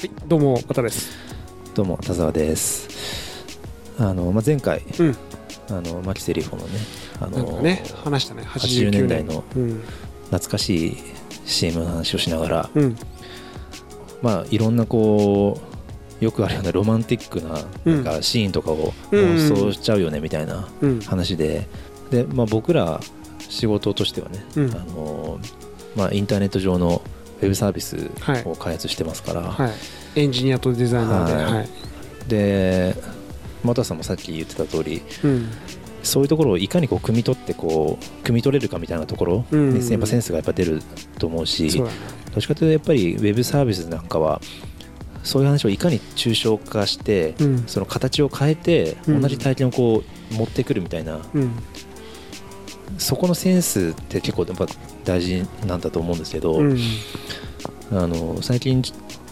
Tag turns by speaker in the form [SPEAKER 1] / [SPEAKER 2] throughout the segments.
[SPEAKER 1] はい、どうも、渡です。
[SPEAKER 2] どうも田沢です。あの、まあ、前回
[SPEAKER 1] うん、
[SPEAKER 2] あの牧瀬里穂のねあの
[SPEAKER 1] かね、話したね、
[SPEAKER 2] 80
[SPEAKER 1] 89
[SPEAKER 2] 年。代の
[SPEAKER 1] うん、
[SPEAKER 2] 懐かしい CM の話をしながら、
[SPEAKER 1] うん、
[SPEAKER 2] まあいろんなこうよくあるようなロマンティックな
[SPEAKER 1] うん。
[SPEAKER 2] なんかシーンとかを
[SPEAKER 1] うん。
[SPEAKER 2] 妄想しちゃうよねみたいな
[SPEAKER 1] うん、
[SPEAKER 2] 話で。で、まあ、僕ら仕事としてはね、
[SPEAKER 1] うん。
[SPEAKER 2] あのまあ、インターネット上のウェブサービス
[SPEAKER 1] はい。
[SPEAKER 2] を開発してますから、
[SPEAKER 1] はい、エンジニアとデザイナーで、
[SPEAKER 2] はい。
[SPEAKER 1] はい、
[SPEAKER 2] で又さんもさっき言ってた通り
[SPEAKER 1] うん、
[SPEAKER 2] そういうところをいかにこう汲み取ってこう汲み取れるかみたいなところ
[SPEAKER 1] うん。
[SPEAKER 2] にやっぱセンスがやっぱ出ると思うし、
[SPEAKER 1] ね、
[SPEAKER 2] どっちかというとやっぱりウェブサービスなんかはそういう話をいかに抽象化して、
[SPEAKER 1] うん、
[SPEAKER 2] その形を変えて
[SPEAKER 1] うん。
[SPEAKER 2] 同じ体験をこう持ってくるみたいな、
[SPEAKER 1] うん、
[SPEAKER 2] そこのセンスって結構やっぱ大事なんだと思うんですけど、
[SPEAKER 1] うん、
[SPEAKER 2] あの最近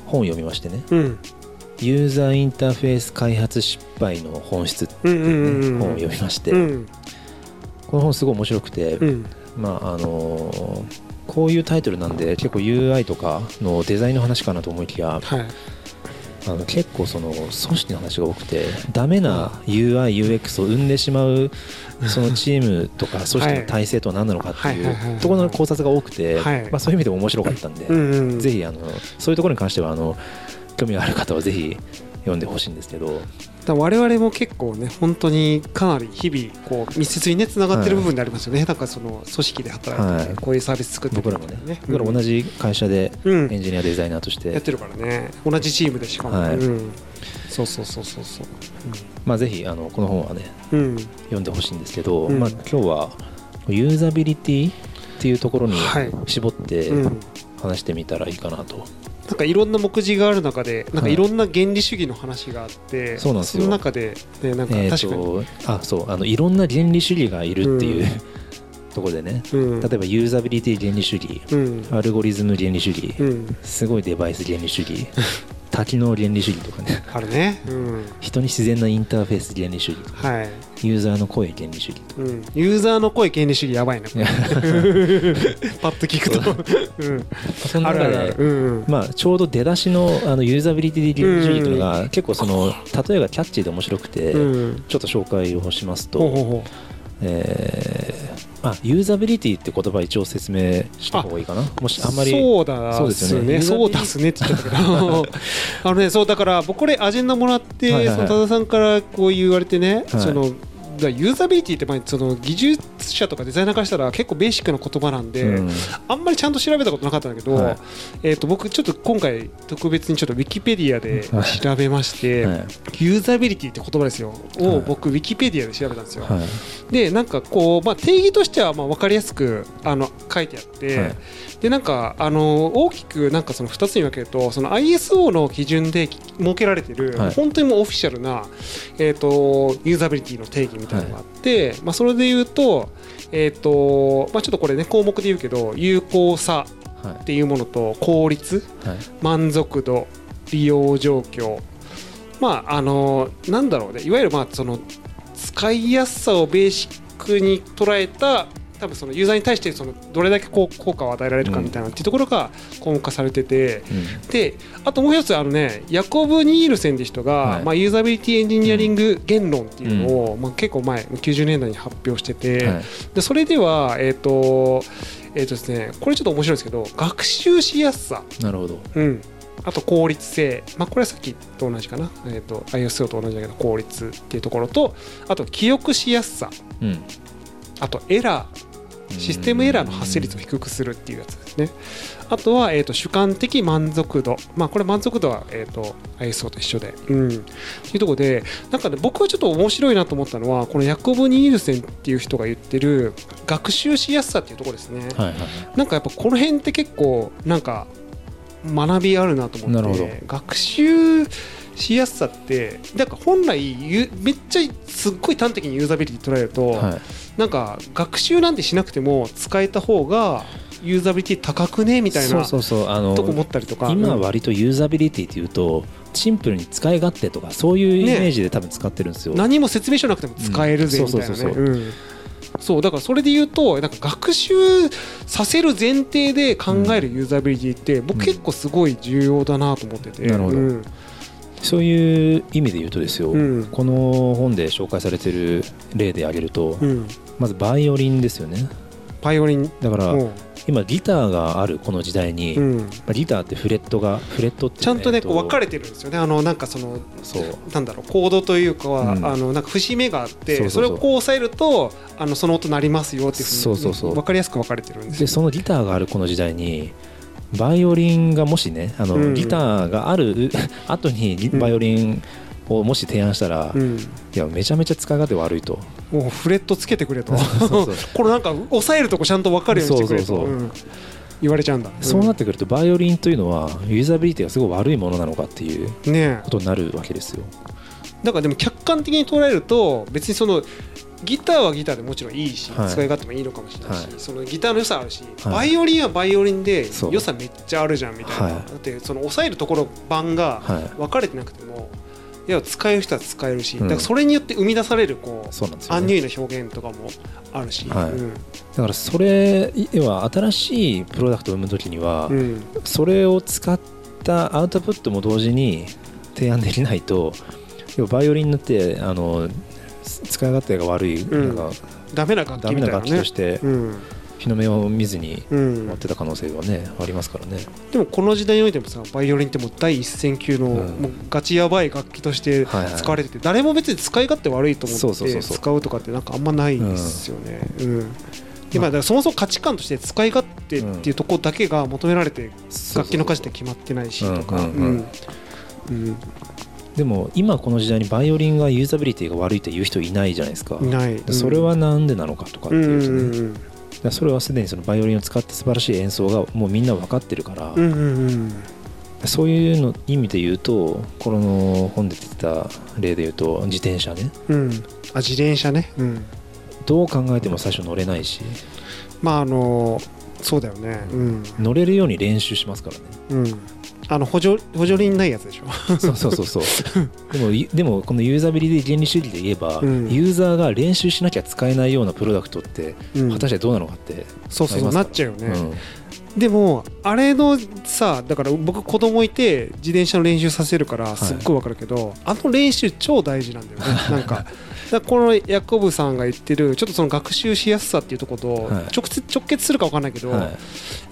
[SPEAKER 2] 本を読みましてね
[SPEAKER 1] うん、「
[SPEAKER 2] ユーザーインターフェース開発失敗の本質」って
[SPEAKER 1] うん、
[SPEAKER 2] いう本を読みまして、
[SPEAKER 1] うん、
[SPEAKER 2] この本すごい面白くて、
[SPEAKER 1] うん、
[SPEAKER 2] まああのこういうタイトルなんで結構 UI とかのデザインの話かなと思いきや
[SPEAKER 1] はい、
[SPEAKER 2] あの結構その組織の話が多くてダメな UIUX を生んでしまうそのチームとか組織の体制とは何なのかってい
[SPEAKER 1] う
[SPEAKER 2] ところの考察が多くて、
[SPEAKER 1] はい。
[SPEAKER 2] まあ、そういう意味でも面白かったんで、ぜひあのそういうところに関してはあの興味がある方はぜひ読んでほしいんですけど、
[SPEAKER 1] だ我々も結構ね、本当にかなり日々、こう密接にね、つながってる部分でありますよね、なんかその組織で働いてて、
[SPEAKER 2] はい。
[SPEAKER 1] こういうサービス作って
[SPEAKER 2] 僕らもね
[SPEAKER 1] ね、
[SPEAKER 2] 僕ら同じ会社で
[SPEAKER 1] うん、
[SPEAKER 2] エンジニアデザイナーとして、
[SPEAKER 1] やってるからね、同じチームでしかも、
[SPEAKER 2] はい。
[SPEAKER 1] うん、そうそうそうそうそう、
[SPEAKER 2] まあ、ぜひあのこの本はね
[SPEAKER 1] うん、
[SPEAKER 2] 読んでほしいんですけど、
[SPEAKER 1] うん。
[SPEAKER 2] まあ、今日はユーザビリティっていうところに
[SPEAKER 1] はい。
[SPEAKER 2] 絞って
[SPEAKER 1] うん、
[SPEAKER 2] 話してみたらいいかなと、
[SPEAKER 1] なんかいろんな目次がある中で、なんか
[SPEAKER 2] はい
[SPEAKER 1] いろんな原理主義の話があって、
[SPEAKER 2] そうなんですよ。
[SPEAKER 1] の中で、ね、なんか
[SPEAKER 2] えー
[SPEAKER 1] 確かに、
[SPEAKER 2] とあそうあのいろんな原理主義がいるっていう、
[SPEAKER 1] うん。
[SPEAKER 2] ところでね。
[SPEAKER 1] うん、
[SPEAKER 2] 例えばユーザビリティ原理主義
[SPEAKER 1] うん、
[SPEAKER 2] アルゴリズム原理主義、
[SPEAKER 1] うん、
[SPEAKER 2] すごいデバイス原理主義多機能原理主義とかね。
[SPEAKER 1] あるね、うん、
[SPEAKER 2] 人に自然なインターフェース原理主義とか
[SPEAKER 1] はい、
[SPEAKER 2] ユーザーの声原理主義とか。
[SPEAKER 1] うん、ユーザーの声原理主義やばいな、パッと聞くと、うん、
[SPEAKER 2] その中で、
[SPEAKER 1] うん、
[SPEAKER 2] まあ、ちょうど出だしのあのユーザビリティ原理主義というのが結構その例えがキャッチーで面白くて、
[SPEAKER 1] うん、
[SPEAKER 2] ちょっと紹介をしますと、
[SPEAKER 1] ほうほうほ
[SPEAKER 2] えーあユーザビリティって言葉一応説明した方がいいかな。もし
[SPEAKER 1] う
[SPEAKER 2] あんまり
[SPEAKER 1] そうだ
[SPEAKER 2] そうですよね。
[SPEAKER 1] そうだっすねって言っちゃったけど。あのねそうだから僕これアジェンダもらって、
[SPEAKER 2] はいはいはい。
[SPEAKER 1] その多田さんからこう言われてね、
[SPEAKER 2] はい。
[SPEAKER 1] そのユーザビリティってまあその技術者とかデザイナーからしたら結構ベーシックな言葉なんで、
[SPEAKER 2] うん。
[SPEAKER 1] あんまりちゃんと調べたことなかったんだけど、
[SPEAKER 2] はい。
[SPEAKER 1] えー、と僕ちょっと今回特別にちょっとウィキペディアで
[SPEAKER 2] はい。
[SPEAKER 1] 調べまして、
[SPEAKER 2] はい。
[SPEAKER 1] ユーザビリティって言葉ですよ。を
[SPEAKER 2] はい。
[SPEAKER 1] 僕ウィキペディアで調べたんですよ、
[SPEAKER 2] はい。
[SPEAKER 1] でなんかこう、まあ、定義としてはまあ分かりやすくあの書いてあって、
[SPEAKER 2] はい。
[SPEAKER 1] でなんかあの大きくなんかその2つに分けるとその ISO の基準で設けられてる、
[SPEAKER 2] はい。
[SPEAKER 1] 本当にもうオフィシャルな、えー、とユーザビリティの定義みたいなのがあって、まあ、それで言うと,、えーとまあ、ちょっとこれね項目で言うけど有効さ
[SPEAKER 2] はい。
[SPEAKER 1] っていうものと効率
[SPEAKER 2] はい。
[SPEAKER 1] 満足度利用状況。まああのなんだろうね。いわゆるまあその使いやすさをベーシックに捉えた多分そのユーザーに対してそのどれだけこう効果を与えられるかみたいなっていうところが項目化されてて、
[SPEAKER 2] うん。
[SPEAKER 1] であともう一つあのねヤコブ・ニールセンって人が、
[SPEAKER 2] はい。
[SPEAKER 1] まあ、ユーザビリティエンジニアリング言論っていうのを、まあ、結構前90年代に発表してて、
[SPEAKER 2] はい。
[SPEAKER 1] でそれではえっ、とえっ、とですねこれちょっと面白いんですけど学習しやすさ。
[SPEAKER 2] なるほど。
[SPEAKER 1] うん、あと効率性、まあ、これはさっきと同じかな、えー、と ISO と同じだけど効率っていうところとあと記憶しやすさ。
[SPEAKER 2] うん。
[SPEAKER 1] あとエラーシステムエラーの発生率を低くするっていうやつですね。あとは、えー、と主観的満足度。まあこれ満足度は、えー、と ISO と一緒で。うん。っていうところでなんかね僕はちょっと面白いなと思ったのはこのヤコブ・ニールセンっていう人が言ってる学習しやすさっていうところですね、
[SPEAKER 2] はいはい
[SPEAKER 1] なんかやっぱこの辺って結構なんか学びあるなと思って
[SPEAKER 2] なるほど。
[SPEAKER 1] 学習しやすさってなんか本来ゆめっちゃすっごい端的にユーザビリティ捉えると、
[SPEAKER 2] はい
[SPEAKER 1] なんか学習なんてしなくても使えた方がユーザビリティ高くねみたいな
[SPEAKER 2] そうそうそう。あの
[SPEAKER 1] とこ思ったりとか。
[SPEAKER 2] 今
[SPEAKER 1] うん
[SPEAKER 2] 割とユーザビリティっていうとシンプルに使い勝手とかそういうイメージで多分使ってるんですよ、
[SPEAKER 1] 何も説明書なくても使えるぜ
[SPEAKER 2] うん。
[SPEAKER 1] みたいなね
[SPEAKER 2] そうそう。そう
[SPEAKER 1] うん。そうだからそれで言うとなんか学習させる前提で考えるユーザビリティって僕結構すごい重要だなと思ってて、
[SPEAKER 2] なるほど。
[SPEAKER 1] うん。
[SPEAKER 2] そういう意味で言うとですよ、
[SPEAKER 1] うん。
[SPEAKER 2] この本で紹介されてる例で挙げると、
[SPEAKER 1] うん、
[SPEAKER 2] まずバイオリンですよね。
[SPEAKER 1] バイオリン。
[SPEAKER 2] だから
[SPEAKER 1] も
[SPEAKER 2] 今ギターがあるこの時代に、
[SPEAKER 1] う、うん、
[SPEAKER 2] まあギターってフレットがフレットって
[SPEAKER 1] ちゃんとねこう分か
[SPEAKER 2] れ
[SPEAKER 1] れてるんですよね。あのなんかその
[SPEAKER 2] そう。
[SPEAKER 1] なんだろうコードというかは、
[SPEAKER 2] うん。
[SPEAKER 1] あのなんか節目があって
[SPEAKER 2] そ
[SPEAKER 1] れをこう押さえるとあのその音鳴りますよっていうふうに
[SPEAKER 2] そうそうそう。
[SPEAKER 1] 分かりやすく分かれてるんですよ
[SPEAKER 2] でそのギターがあるこの時代にバイオリンがもしねあの、
[SPEAKER 1] うん。
[SPEAKER 2] ギターがある 後にバイオリンをもし提案したら、い
[SPEAKER 1] うん、
[SPEAKER 2] やめちゃめちゃ使い勝手悪いと
[SPEAKER 1] もうフレットつけてくれと。これなんか押さえるとこちゃんと分かるようにしてくれと。言われちゃうんだ、
[SPEAKER 2] そうなってくるとバイオリンというのはユーザビリティがすごい悪いものなのかっていうことになるわけですよ。
[SPEAKER 1] だからでも客観的に捉えると別にそのギターはギターでもちろんいいし、
[SPEAKER 2] はい。
[SPEAKER 1] 使い勝手もいいのかもしれないし、
[SPEAKER 2] はい。
[SPEAKER 1] そのギターの良さあるし、
[SPEAKER 2] はい。
[SPEAKER 1] バイオリンはバイオリンで良さめっちゃあるじゃんみたいな、
[SPEAKER 2] はい。
[SPEAKER 1] だってその押さえるところ版が
[SPEAKER 2] はい。
[SPEAKER 1] 分かれてなくてもいや使える人は使えるし、
[SPEAKER 2] うん。
[SPEAKER 1] だからそれによって生み出されるこう
[SPEAKER 2] そうなんですよ、ね、
[SPEAKER 1] アンニュイな表現とかもあるし、
[SPEAKER 2] はい。
[SPEAKER 1] うん。
[SPEAKER 2] だからそれ要は新しいプロダクトを生む時には、
[SPEAKER 1] うん。
[SPEAKER 2] それを使ったアウトプットも同時に提案できないと要はバイオリンってあの使い勝手が悪い、
[SPEAKER 1] うん。
[SPEAKER 2] なんか
[SPEAKER 1] ダメな楽
[SPEAKER 2] ダメな
[SPEAKER 1] 器みたいなね。
[SPEAKER 2] 楽器として
[SPEAKER 1] うん
[SPEAKER 2] 日の目を見ずに
[SPEAKER 1] うん。
[SPEAKER 2] 持ってた可能性はねありますからね。
[SPEAKER 1] でもこの時代においてもさバイオリンってもう第一線級の、
[SPEAKER 2] うん。
[SPEAKER 1] もうガチやばい楽器として使われてて、誰も別に使い勝手悪いと思って
[SPEAKER 2] そうそうそうそう。
[SPEAKER 1] 使うとかってなんかあんまないですよね。うん。でまあ、だからそもそも価値観として使い勝手っていうところだけが求められて楽器の数って決まってないしとか。
[SPEAKER 2] うんうんうん。
[SPEAKER 1] うん。うん。
[SPEAKER 2] でも今この時代にバイオリンがユーザビリティが悪いって言う人いないじゃないですか。
[SPEAKER 1] いない、うん。
[SPEAKER 2] それはなんでなのかとかって
[SPEAKER 1] うん
[SPEAKER 2] いうとね、
[SPEAKER 1] うんうん
[SPEAKER 2] だからそれはすでにそのバイオリンを使って素晴らしい演奏がもうみんな分かってるから、
[SPEAKER 1] うんうんうん。
[SPEAKER 2] そういうの意味で言うとこの本で出てた例で言うと自転車ね。
[SPEAKER 1] うん。あ自転車ね、うん、
[SPEAKER 2] どう考えても最初乗れないし。
[SPEAKER 1] まああのそうだよね。うん。
[SPEAKER 2] 乗れるように練習しますからね。
[SPEAKER 1] うんあの補助補助輪ないやつでしょ。
[SPEAKER 2] そうそうそうそう。でもいでもこのユーザビリティ原理主義で言えば、
[SPEAKER 1] うん。
[SPEAKER 2] ユーザーが練習しなきゃ使えないようなプロダクトって
[SPEAKER 1] うん。
[SPEAKER 2] 果たしてどうなのかって、
[SPEAKER 1] そうそうなっちゃうよね、
[SPEAKER 2] うん。
[SPEAKER 1] でもあれのさだから僕子供いて自転車の練習させるからすっごいわかるけど、あの練習超大事なんだよね。なんか だこのヤコブさんが言ってるちょっとその学習しやすさっていうところと
[SPEAKER 2] はい。
[SPEAKER 1] 直接直結するか分かんないけど、
[SPEAKER 2] はい。
[SPEAKER 1] や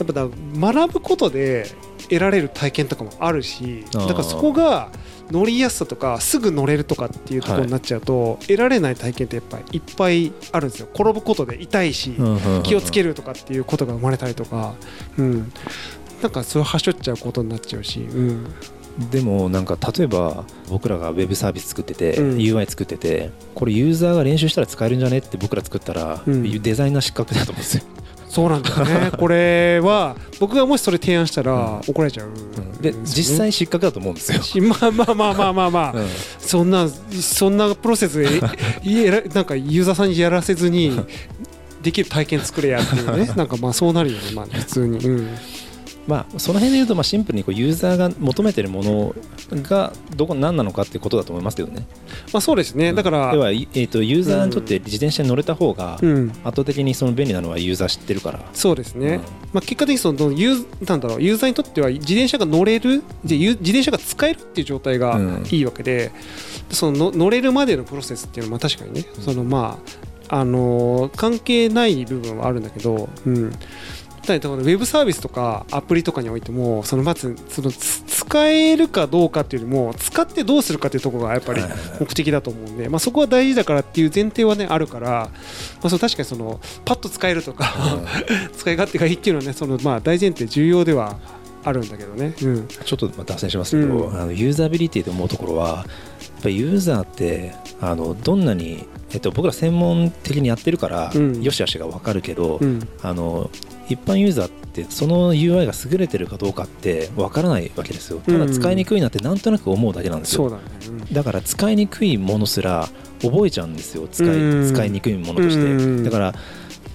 [SPEAKER 1] っぱだ学ぶことで得られる体験とかもあるしだからそこが乗りやすさとかすぐ乗れるとかっていうところになっちゃうと、得られない体験ってやっぱりいっぱいあるんですよ。転ぶことで痛いし、気をつけるとかっていうことが生まれたりとか、うん、なんかそれはしょっちゃうことになっちゃうし、うん、
[SPEAKER 2] でもなんか例えば僕らがウェブサービス作ってて、
[SPEAKER 1] うん。
[SPEAKER 2] UI 作っててこれユーザーが練習したら使えるんじゃね？って僕ら作ったら、
[SPEAKER 1] うん。
[SPEAKER 2] デザイナー失格だと思うんですよ、
[SPEAKER 1] そうなんだよね。これは僕がもしそれ提案したら怒られちゃう、
[SPEAKER 2] で実際失格だと思うんですよ、
[SPEAKER 1] しまあまあまあまあまあまあ、
[SPEAKER 2] うん。
[SPEAKER 1] そんなそんなプロセスで なんかユーザーさんにやらせずにできる体験作れやっていうね。なんかまあそうなるよね。まあ普通に、うん、
[SPEAKER 2] まあその辺で言うとまあシンプルにこうユーザーが求めてるものがどこ何なのかっていうことだと思いますけどね。
[SPEAKER 1] まあそうですね。だから
[SPEAKER 2] 要は、いえー、とユーザーにとって自転車に乗れた方が
[SPEAKER 1] うん。
[SPEAKER 2] 圧倒的にその便利なのはユーザー知ってるから、
[SPEAKER 1] そうですね、
[SPEAKER 2] うん。
[SPEAKER 1] まあ、結果的にそのユーなんだろうユーザーにとっては自転車が乗れる自転車が使えるっていう状態が
[SPEAKER 2] うん。
[SPEAKER 1] いいわけで、そのの乗れるまでのプロセスっていうのはまあ確かにね、そのまああのー関係ない部分はあるんだけど、うん、ただウェブサービスとかアプリとかにおいてもそのまずそのつ使えるかどうかっていうよりも使ってどうするかっていうところがやっぱり目的だと思うんで、まあ、そこは大事だからっていう前提はねあるから、まあ、その確かにそのパッと使えるとか、使い勝手がいいっていうのはねそのまあ大前提重要ではあるんだけどね。うん。
[SPEAKER 2] ちょっとまあ脱線しますけど、
[SPEAKER 1] うん。
[SPEAKER 2] あのユーザビリティで思うところはやっぱりユーザーってあのどんなに、えっと、僕ら専門的にやってるから、
[SPEAKER 1] うん。
[SPEAKER 2] よしあしが分かるけど、
[SPEAKER 1] うん。
[SPEAKER 2] あの一般ユーザーってその UI が優れてるかどうかって分からないわけですよ。ただ使いにくいなってなんとなく思うだけなんですよ、
[SPEAKER 1] そうだね。うん。
[SPEAKER 2] だから使いにくいものすら覚えちゃうんですよ。使い,、
[SPEAKER 1] うん。
[SPEAKER 2] 使いにくいものとして、
[SPEAKER 1] うん
[SPEAKER 2] だから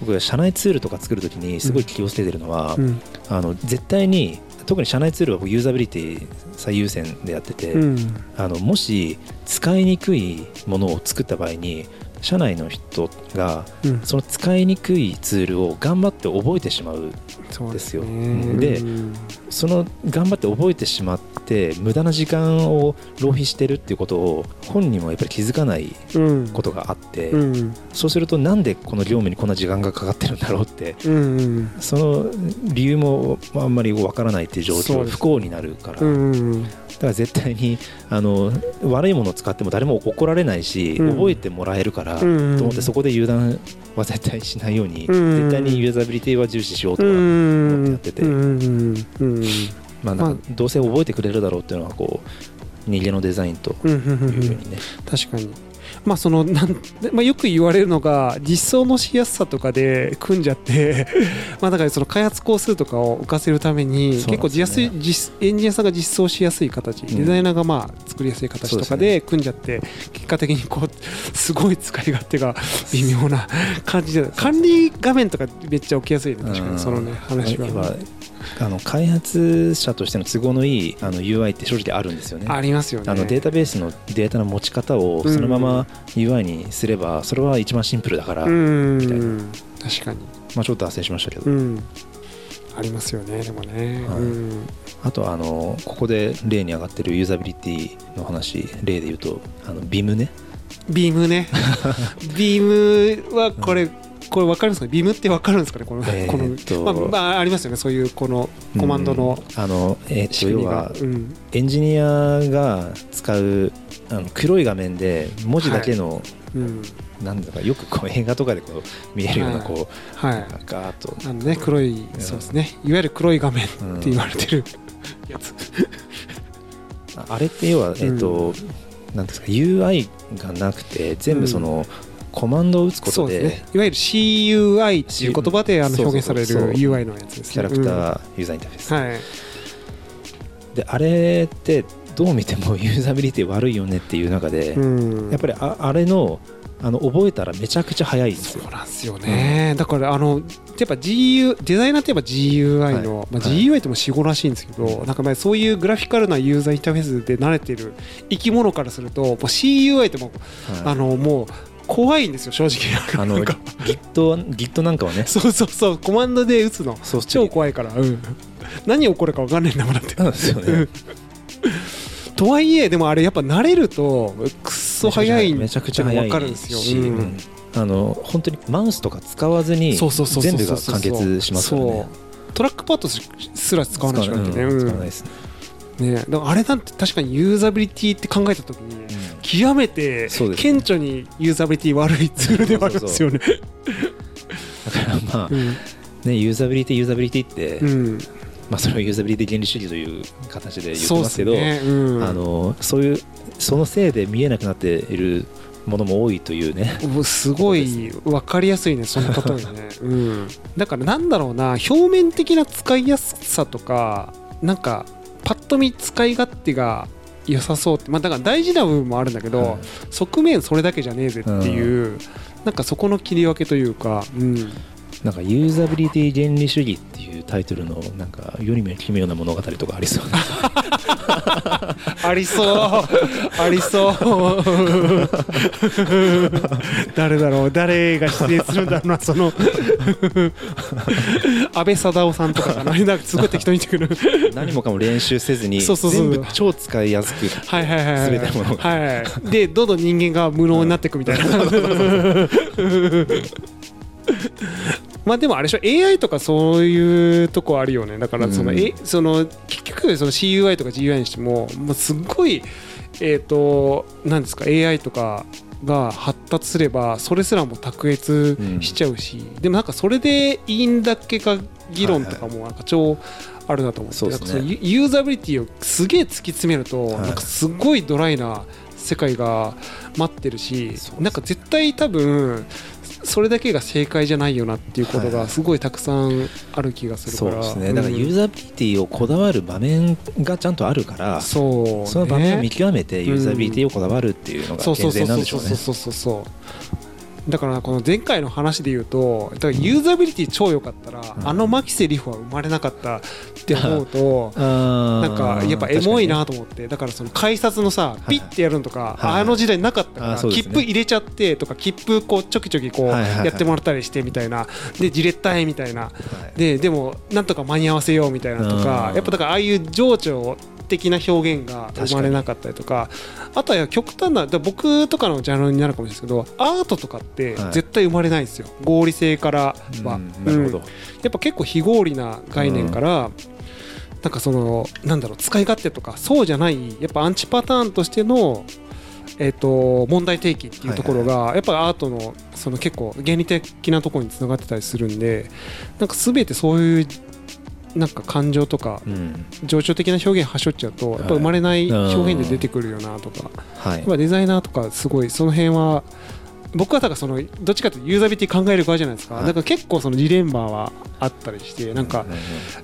[SPEAKER 2] 僕社内ツールとか作るときにすごい気をつけてるのは、
[SPEAKER 1] うん。
[SPEAKER 2] あの絶対に特に社内ツールは僕ユーザビリティ最優先でやってて、
[SPEAKER 1] うん。
[SPEAKER 2] あのもし使いにくいものを作った場合に社内の人が
[SPEAKER 1] うん。
[SPEAKER 2] その使いにくいツールを頑張って覚えてしまう
[SPEAKER 1] そう
[SPEAKER 2] ですよ
[SPEAKER 1] ね。
[SPEAKER 2] で
[SPEAKER 1] うん
[SPEAKER 2] その頑張って覚えてしまって無駄な時間を浪費してるっていうことを本人もやっぱり気づかない
[SPEAKER 1] うん。
[SPEAKER 2] ことがあって、
[SPEAKER 1] うん。
[SPEAKER 2] そうするとなんでこの業務にこんな時間がかかってるんだろうって
[SPEAKER 1] うんうん。
[SPEAKER 2] その理由もあんまりわからないっていう状況不幸になるから、だから絶対にあの悪いものを使っても誰も怒られないし、
[SPEAKER 1] うん。
[SPEAKER 2] 覚えてもらえるから、
[SPEAKER 1] うん
[SPEAKER 2] と思ってそこで油断は絶対しないように、
[SPEAKER 1] うん
[SPEAKER 2] 絶対にユーザビリティは重視しようと
[SPEAKER 1] う
[SPEAKER 2] か、
[SPEAKER 1] ん
[SPEAKER 2] 思ってやっててまあなんかどうせ覚えてくれるだろうっていうのはこう人間のデザインと
[SPEAKER 1] うんうんうん
[SPEAKER 2] いうふう
[SPEAKER 1] うん。
[SPEAKER 2] にね、
[SPEAKER 1] 確かにまあそのなん、まあ、よく言われるのが実装のしやすさとかで組んじゃって まあだからその開発工数とかを浮かせるために結構
[SPEAKER 2] ですよね
[SPEAKER 1] 実実エンジニアさんが実装しやすい形、
[SPEAKER 2] ん。
[SPEAKER 1] デザイナーがまあ作りやすい形とか
[SPEAKER 2] で
[SPEAKER 1] で組んじゃって結果的にこうすごい使い勝手が微妙な感じで管理画面とかめっちゃ起きやすいね確か
[SPEAKER 2] うん。
[SPEAKER 1] にそのね話は。
[SPEAKER 2] あの開発者としての都合のいいあの UI って正直あるんですよね。
[SPEAKER 1] ありますよね。
[SPEAKER 2] あのデータベースのデータの持ち方を
[SPEAKER 1] うん
[SPEAKER 2] そのまま UI にすればそれは一番シンプルだから、
[SPEAKER 1] うん。
[SPEAKER 2] みたいな。
[SPEAKER 1] 確かに。
[SPEAKER 2] まあ、ちょっと脱線しましたけど、
[SPEAKER 1] うん。ありますよねでもね、
[SPEAKER 2] はい。
[SPEAKER 1] うん。
[SPEAKER 2] あとはあのここで例に上がってるユーザビリティの話例で言うとあの BIM ね。
[SPEAKER 1] ビームね。ビー ムはこれ、これ分かるんですか？ビームって分かるんですかね？この,、
[SPEAKER 2] えー
[SPEAKER 1] このまあ、まあありますよね。そういうこのコマンドの
[SPEAKER 2] うんあの、えー要は、
[SPEAKER 1] うん。
[SPEAKER 2] エンジニアが使うあの黒い画面で文字だけの、
[SPEAKER 1] うん。
[SPEAKER 2] なんだかよくこう映画とかでこう見えるような
[SPEAKER 1] はい。
[SPEAKER 2] こう、
[SPEAKER 1] はい。
[SPEAKER 2] ガーッと、
[SPEAKER 1] あのね黒いそうですね。いわゆる黒い画面
[SPEAKER 2] うん。
[SPEAKER 1] って言われてるやつ。
[SPEAKER 2] ああれって要は、えーっとなんですか？UI がなくて全部その、コマンドを打つことで
[SPEAKER 1] ね。いわゆる CUI っていう言葉であの表現される UI のやつですね。
[SPEAKER 2] キャラクターユーザーインターフェース、
[SPEAKER 1] うん。はい。
[SPEAKER 2] であれってどう見てもユーザビリティ悪いよねっていう中で、
[SPEAKER 1] うん。
[SPEAKER 2] やっぱりああれのあの覚えたらめちゃくちゃ早いんですよ。
[SPEAKER 1] そうなんですよね、だからあのやっぱ GU デザイナーってやっぱ GUI の、まあ、
[SPEAKER 2] はい。はい
[SPEAKER 1] GUI っても死語らしいんですけど、なんかまあそういうグラフィカルなユーザーインターフェースで慣れてる生き物からするともう CUI ってもう、
[SPEAKER 2] はい。
[SPEAKER 1] あのもう怖いんですよ正直。
[SPEAKER 2] あの
[SPEAKER 1] なんか。
[SPEAKER 2] Git, Git なんかはね。
[SPEAKER 1] そうそうそうコマンドで打つの。
[SPEAKER 2] そう
[SPEAKER 1] 超怖いから、うん、何起こるか分かんないんだもんだって。
[SPEAKER 2] ですよね。
[SPEAKER 1] とはいえでもあれやっぱ慣れるとくっそ早いん
[SPEAKER 2] めちゃくちゃ
[SPEAKER 1] 分かるんですよ、
[SPEAKER 2] し、
[SPEAKER 1] うん。
[SPEAKER 2] うん。あの本当にマウスとか使わずに全部が完結しますからね。
[SPEAKER 1] トラックパッドすら使わないしかなくてね、
[SPEAKER 2] うん。
[SPEAKER 1] うん
[SPEAKER 2] 使わないですね、
[SPEAKER 1] ね、あれなんて確かにユーザビリティって考えた時に極めて顕著にユーザビリティ悪いツールではあるんですよね。
[SPEAKER 2] だからまあ
[SPEAKER 1] うん。
[SPEAKER 2] ねユーザビリティユーザビリティって、
[SPEAKER 1] うん。
[SPEAKER 2] まあ、それをユーザビリティ原理主義という形で言ってますけど
[SPEAKER 1] ね。うん。
[SPEAKER 2] あのそういうそのせいで見えなくなっているものも多いというね。
[SPEAKER 1] すごい分かりやすいね、その例えね。うん、だからなんだろうな、表面的な使いやすさとか、なんか、パッと見使い勝手が良さそうって、まあ、だから大事な部分もあるんだけど、
[SPEAKER 2] はい
[SPEAKER 1] 側面それだけじゃねえぜっていう、なんかそこの切り分けというか、うん、
[SPEAKER 2] なんかユーザビリティ原理主義っていうタイトルのなんか世にも奇妙な物語とかありそうな
[SPEAKER 1] ありそう、ありそう。誰だろう、誰が出演するんだろうな、その 安倍貞夫さんとかかな、なんかすごい適当にくる。
[SPEAKER 2] 何もかも練習せずに全部超使いやすく
[SPEAKER 1] はいはいはいはい。
[SPEAKER 2] 全てのものが
[SPEAKER 1] はい。で、どんどん人間が無能になっていくみたいな。まあでもあれでしょ AI とかそういうとこあるよね。だからその、
[SPEAKER 2] うん。
[SPEAKER 1] えその結局その CUI とか GUI にしても、まあ、すっごいえっ、となんですか AI とかが発達すればそれすらも卓越しちゃうし、でもなんかそれでいいんだっけか議論とかもなんか超あるなと思って、
[SPEAKER 2] そうですね。
[SPEAKER 1] ユユーザビリティをすげえ突き詰めると、
[SPEAKER 2] はい。
[SPEAKER 1] なんかすごいドライな世界が待ってるし、なんか絶対多分それだけが正解じゃないよなっていうこと
[SPEAKER 2] はい。
[SPEAKER 1] がすごいたくさんある気がするから、
[SPEAKER 2] そうですね。だからユーザビリティをこだわる場面がちゃんとあるから、
[SPEAKER 1] そう、ね、
[SPEAKER 2] その場面を見極めてユーザビリティをこだわるっていうのが
[SPEAKER 1] そうそうそう
[SPEAKER 2] 健全なんでしょうね。
[SPEAKER 1] そうそうそうそうだからこの前回の話で言うとだからユーザビリティ超良かったら、
[SPEAKER 2] うん。
[SPEAKER 1] あのマキセリフは生まれなかったって思うと
[SPEAKER 2] な
[SPEAKER 1] なんかやっぱエモいなと思ってだからその改札のさ
[SPEAKER 2] い
[SPEAKER 1] ピッてやるのとか
[SPEAKER 2] はい
[SPEAKER 1] あの時代なかったから切符入れちゃってとか切符こうちょきちょきこうやってもらったりしてみたいなでじれったいみたいな。ででもなんとか間に合わせようみたいなとか
[SPEAKER 2] うん。
[SPEAKER 1] やっぱだからああいう情緒的な表現が生まれなかったりとかあとは極端な僕とかのジャンルになるかもしれないですけどアートとかって
[SPEAKER 2] はい。
[SPEAKER 1] 絶対生まれないんですよ。合理性からは。
[SPEAKER 2] うんなるほど、
[SPEAKER 1] うんやっぱ結構非合理な概念から、なんかそのなんだろう使い勝手とかそうじゃないやっぱアンチパターンとしてのえー、と問題提起っていうところが、やっぱアートのその結構原理的なところにつながってたりするんでなんか全てそういうなんか感情とか
[SPEAKER 2] うん。
[SPEAKER 1] 情緒的な表現はしょっちゃうとやっぱ生まれない表現で出てくるよなとか、
[SPEAKER 2] はい。
[SPEAKER 1] やっぱデザイナーとかすごいその辺は僕はだからそのどっちかというとユーザビリティ考える側じゃないですか、
[SPEAKER 2] はい。
[SPEAKER 1] だから結構そのジレンマはあったりしてなんか、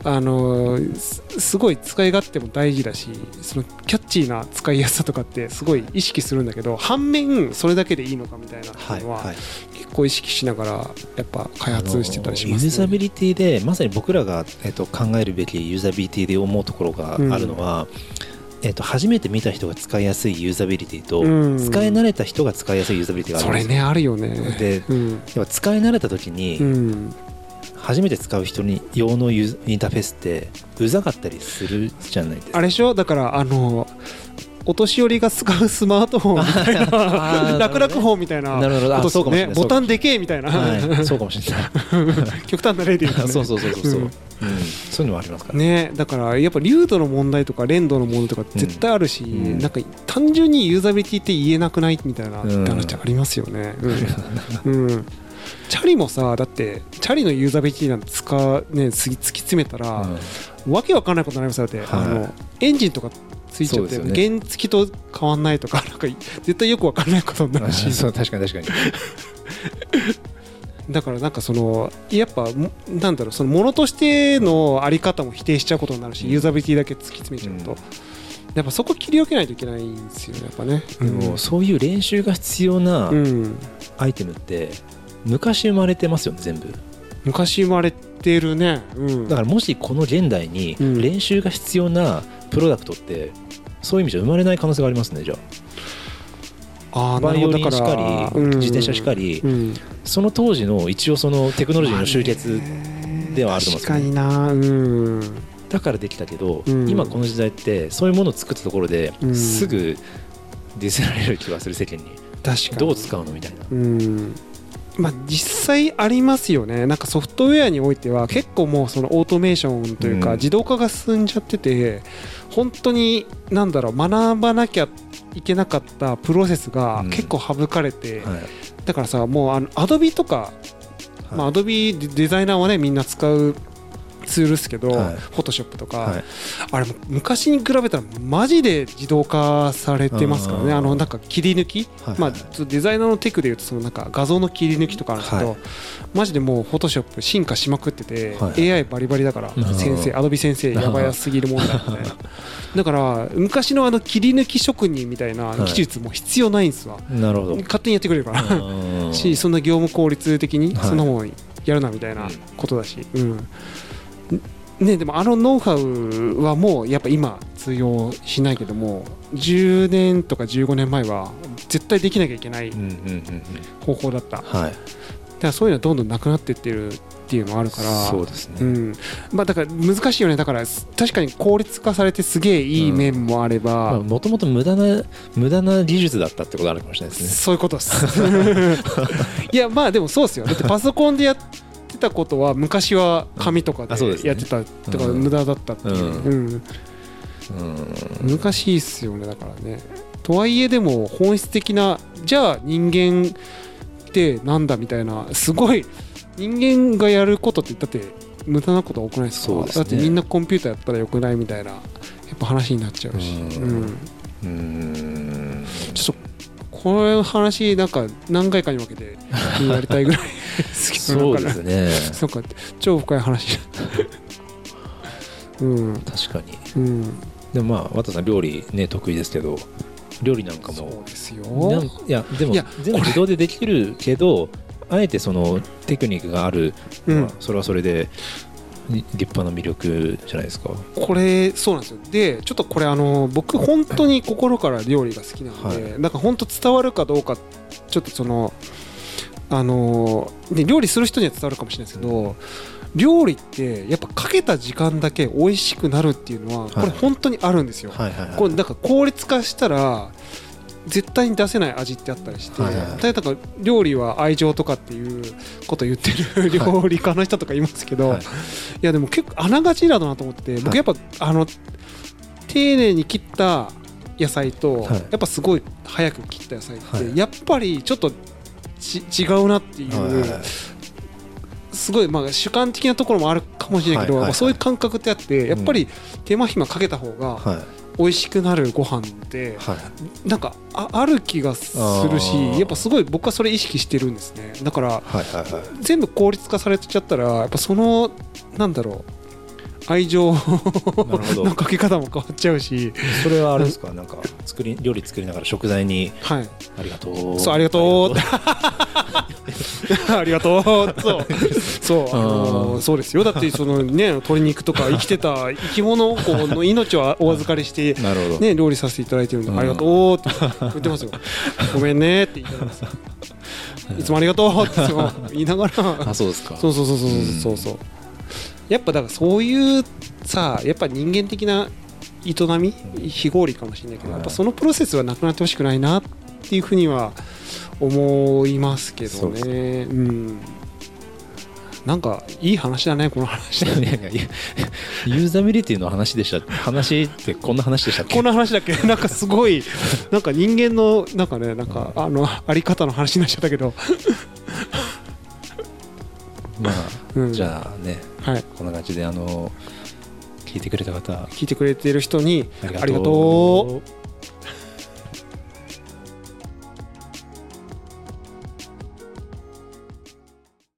[SPEAKER 1] あのーすすごい使い勝手も大事だしそのキャッチーな使いやすさとかってすごい意識するんだけど反面それだけでいいのかみたいなのは
[SPEAKER 2] はい
[SPEAKER 1] 結構意識しながらやっぱ開発してたりします、
[SPEAKER 2] あのユーザビリティでまさに僕らが、えっと、考えるべきユーザビリティで思うところがあるのは、えっと、初めて見た人が使いやすいユーザビリティと、
[SPEAKER 1] うん。
[SPEAKER 2] 使い慣れた人が使いやすいユーザビリティがあるんですよ。
[SPEAKER 1] それねあるよね。
[SPEAKER 2] で
[SPEAKER 1] うん、
[SPEAKER 2] やっぱ使い慣れた時に、
[SPEAKER 1] うん、
[SPEAKER 2] 初めて使う人に用のユーインターフェースってうざかったりするじゃないですか。
[SPEAKER 1] あれでしょ？だからあのお年寄りが使うスマートフォンみたいな。楽々フォンみたいな。
[SPEAKER 2] なるほど。あ
[SPEAKER 1] こと
[SPEAKER 2] そうかもしれない
[SPEAKER 1] ボタンでけえみたいな、
[SPEAKER 2] はい、そうかもしれない。
[SPEAKER 1] 極端な例で言うと、ね、
[SPEAKER 2] そうそうそうそうそう、
[SPEAKER 1] う
[SPEAKER 2] うん。んそういうのもありますから
[SPEAKER 1] ね。だからやっぱ流度の問題とか連動の問題とか絶対あるし、
[SPEAKER 2] うん。
[SPEAKER 1] なんか単純にユーザビリティって言えなくないみたいな
[SPEAKER 2] うん。
[SPEAKER 1] 話ありますよね、うん。うん。チャリもさだってチャリのユーザビリティなんて使うね突き突き詰めたら、わけわかんないことになりますよ。だって、
[SPEAKER 2] はい。
[SPEAKER 1] あのエンジンとかついちゃって、
[SPEAKER 2] ね。
[SPEAKER 1] 原付と変わんないとかなんか絶対よくわかんないことにな
[SPEAKER 2] うん
[SPEAKER 1] るし。
[SPEAKER 2] そう確かに確かに。
[SPEAKER 1] だからなんかそのやっぱもなんだろうそのものとしてのあり方も否定しちゃうことになるし、
[SPEAKER 2] うん。
[SPEAKER 1] ユーザビリティだけ突き詰めちゃうと、
[SPEAKER 2] うん。
[SPEAKER 1] やっぱそこ切り分けないといけないんですよねやっぱね。
[SPEAKER 2] でも、そういう練習が必要な
[SPEAKER 1] うん、
[SPEAKER 2] アイテムって昔生まれてますよね全部。
[SPEAKER 1] 昔生まれてるね、うん、
[SPEAKER 2] だからもしこの現代に
[SPEAKER 1] うん。
[SPEAKER 2] 練習が必要なプロダクトってそういう意味じゃ生まれない可能性がありますねじゃあ。
[SPEAKER 1] あー
[SPEAKER 2] バイオリンしからり
[SPEAKER 1] うん。
[SPEAKER 2] 自転車しかり
[SPEAKER 1] うん。
[SPEAKER 2] その当時の一応そのテクノロジーの集結ではあると思うんですよね。だからできたけど
[SPEAKER 1] うん。
[SPEAKER 2] 今この時代ってそういうものを作ったところで
[SPEAKER 1] うん。
[SPEAKER 2] すぐディスられる気がする世間に。
[SPEAKER 1] 確かに。
[SPEAKER 2] どう使うのみたいな。
[SPEAKER 1] うんまあ、実際ありますよね、なんかソフトウェアにおいては結構もうそのオートメーションというか
[SPEAKER 2] うん。
[SPEAKER 1] 自動化が進んじゃってて、本当になんだろう学ばなきゃいけなかったプロセスが
[SPEAKER 2] うん。
[SPEAKER 1] 結構省かれて、
[SPEAKER 2] はい。
[SPEAKER 1] だからさもうあのアドビとか、まあ、アドビデザイナーはねみんな使うツールですけど、
[SPEAKER 2] はい。
[SPEAKER 1] フォトショップとか、
[SPEAKER 2] はい。
[SPEAKER 1] あれも昔に比べたらマジで自動化されてますからね。
[SPEAKER 2] あ
[SPEAKER 1] のなんか切り抜き、
[SPEAKER 2] はい。
[SPEAKER 1] まあ、デザイナーのテクでいうとそのなんか画像の切り抜きとかあるんですけど、
[SPEAKER 2] はい。
[SPEAKER 1] マジでもうフォトショップ進化しまくってて、
[SPEAKER 2] はい
[SPEAKER 1] AI バリバリだから
[SPEAKER 2] ー
[SPEAKER 1] 先生アドビ先生やばやすぎるもんだみたいなだから昔のあの切り抜き職人みたいな技術も必要ないんですわ、
[SPEAKER 2] なるほど。
[SPEAKER 1] 勝手にやってくれるから。
[SPEAKER 2] うん。
[SPEAKER 1] しそんな業務効率的に
[SPEAKER 2] はい。
[SPEAKER 1] そんなもんやるなみたいなことだし、うんね、でもあのノウハウはもうやっぱ今通用しないけども10年とか15年前は絶対できなきゃいけない方法だった。だか
[SPEAKER 2] はい
[SPEAKER 1] らそういうのはどんどんなくなっていってるっていうのはあるから。
[SPEAKER 2] そうですね。
[SPEAKER 1] うん。まあ、だから難しいよね。だから確かに効率化されてすげえいい面もあれば、
[SPEAKER 2] もともと無駄な無駄な技術だったってことあるかもしれないですね。
[SPEAKER 1] そういうことです。いやまあでもそうですよ。だってパソコンでやってたことは昔は紙とか
[SPEAKER 2] で
[SPEAKER 1] やってたとか
[SPEAKER 2] うん。
[SPEAKER 1] 無駄だったっていう、うん。
[SPEAKER 2] うん。
[SPEAKER 1] 難しいっすよねだからね。とはいえでも本質的なじゃあ人間ってなんだみたいなすごい人間がやることってだって無駄なこと多くないですか？
[SPEAKER 2] ね。
[SPEAKER 1] だってみんなコンピューターやったらよくないみたいなやっぱ話になっちゃうし、
[SPEAKER 2] う
[SPEAKER 1] うんん。
[SPEAKER 2] うん。
[SPEAKER 1] ちょっとこの話なんか何回かに分けてやりたいぐらい好き
[SPEAKER 2] そうですね。
[SPEAKER 1] そうか。超深い話うん。
[SPEAKER 2] 確かに。
[SPEAKER 1] うん。
[SPEAKER 2] でもまあ渡さん料理ね得意ですけど料理なんか
[SPEAKER 1] そう
[SPEAKER 2] も
[SPEAKER 1] ですよ。
[SPEAKER 2] いやでも
[SPEAKER 1] いや
[SPEAKER 2] 全部自動でできるけどあえてそのテクニックがある、
[SPEAKER 1] うん。
[SPEAKER 2] まあそれはそれで立派な魅力じゃないですか。
[SPEAKER 1] これそうなんですよ。でちょっとこれあの僕本当に心から料理が好きなので、
[SPEAKER 2] は
[SPEAKER 1] なんか本当伝わるかどうかちょっとそのあので料理する人には伝わるかもしれないですけど料理ってやっぱかけた時間だけ美味しくなるっていうのはこれ本当にあるんですよ、
[SPEAKER 2] はい
[SPEAKER 1] これなんか効率化したら絶対に出せない味ってあったりして、
[SPEAKER 2] はいはい。
[SPEAKER 1] 料理は愛情とかっていうことを言ってる料理家の人とかいますけど、
[SPEAKER 2] はい。
[SPEAKER 1] いやでも結構あながちだなと思って
[SPEAKER 2] はい。
[SPEAKER 1] 僕やっぱあの丁寧に切った野菜と
[SPEAKER 2] はい。
[SPEAKER 1] やっぱすごい早く切った野菜っ
[SPEAKER 2] はい。
[SPEAKER 1] てやっぱりちょっとち違うなってい
[SPEAKER 2] うはい
[SPEAKER 1] すごいまあ主観的なところもあるかもしれないけどそういう感覚ってあってやっぱり手間暇かけた方が
[SPEAKER 2] はい
[SPEAKER 1] 美味しくなるご飯って
[SPEAKER 2] はい。
[SPEAKER 1] なんかあある気がするしやっぱすごい僕はそれ意識してるんですね。だから全部効率化されちゃったらやっぱそのなんだろう愛情のかけ方も変わっちゃうし。
[SPEAKER 2] それはあれですか？なんか作り料理作りながら食材に
[SPEAKER 1] はい。
[SPEAKER 2] ありがとう。
[SPEAKER 1] そうありがとう。ありがとう。そう。そう、あのーそうですよ。だってそのね鶏肉とか 生きてた生き物こうの命を お預かりして
[SPEAKER 2] なるほど。
[SPEAKER 1] ね料理させていただいてるんで、
[SPEAKER 2] うん。
[SPEAKER 1] ありがとうって言ってますよ。ごめんねって言ってます。いつもありがとうって言いながら。
[SPEAKER 2] あそうですか。
[SPEAKER 1] そうそうそうそうそうそうやっぱだからそういうさやっぱ人間的な営み非合理かもしれないけど、
[SPEAKER 2] はい。
[SPEAKER 1] やっぱそのプロセスはなくなってほしくないなっていうふうには思いますけど
[SPEAKER 2] そう
[SPEAKER 1] うん。なんかいい話だねこの話。
[SPEAKER 2] いやいやいやユーザビリティの話でした話ってこんな話でしたっけ？
[SPEAKER 1] こんな話だっけ？なんかすごいなんか人間のなんかねなんかあのあり方の話になっちゃったけど、
[SPEAKER 2] まあ、
[SPEAKER 1] うん、
[SPEAKER 2] じゃあね
[SPEAKER 1] はい。
[SPEAKER 2] こんな感じであの聞いてくれた方。
[SPEAKER 1] 聞いてくれてる人にありがとう。
[SPEAKER 2] う